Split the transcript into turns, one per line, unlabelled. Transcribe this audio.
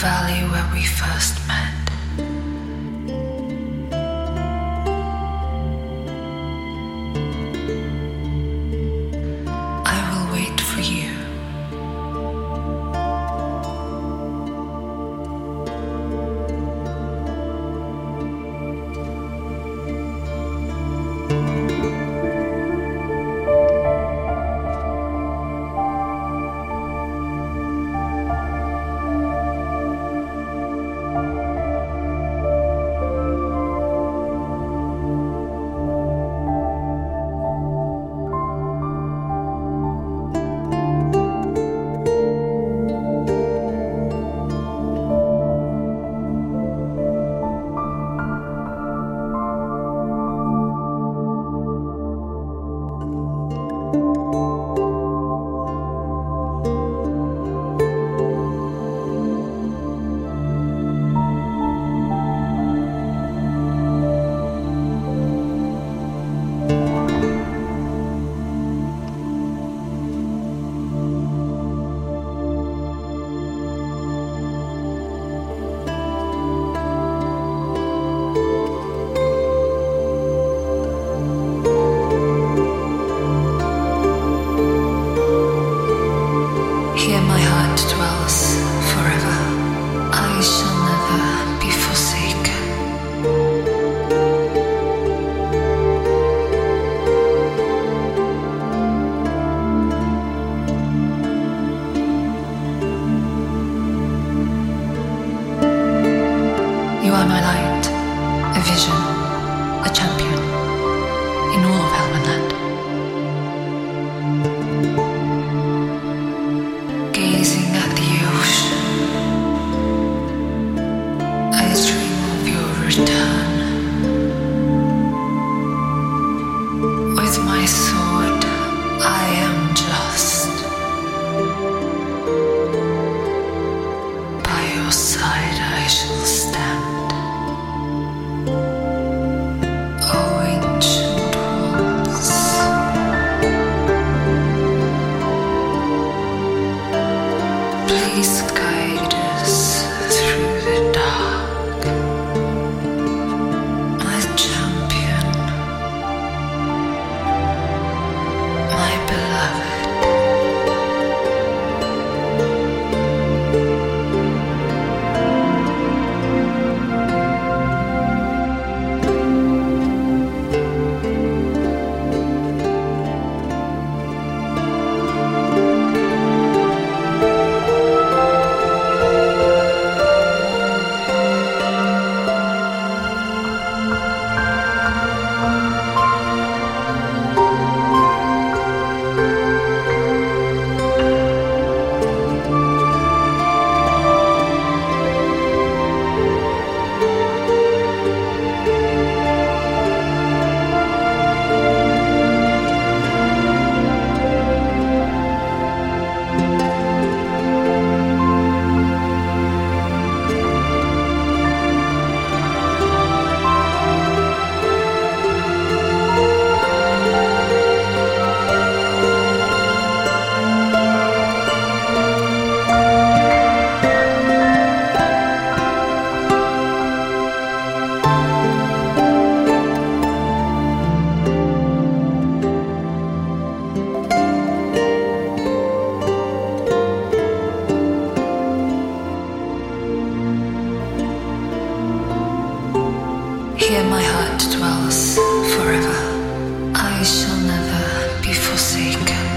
valley where we first met. light, a vision, a champion in all of Elvenland. Here my heart dwells forever. I shall never be forsaken.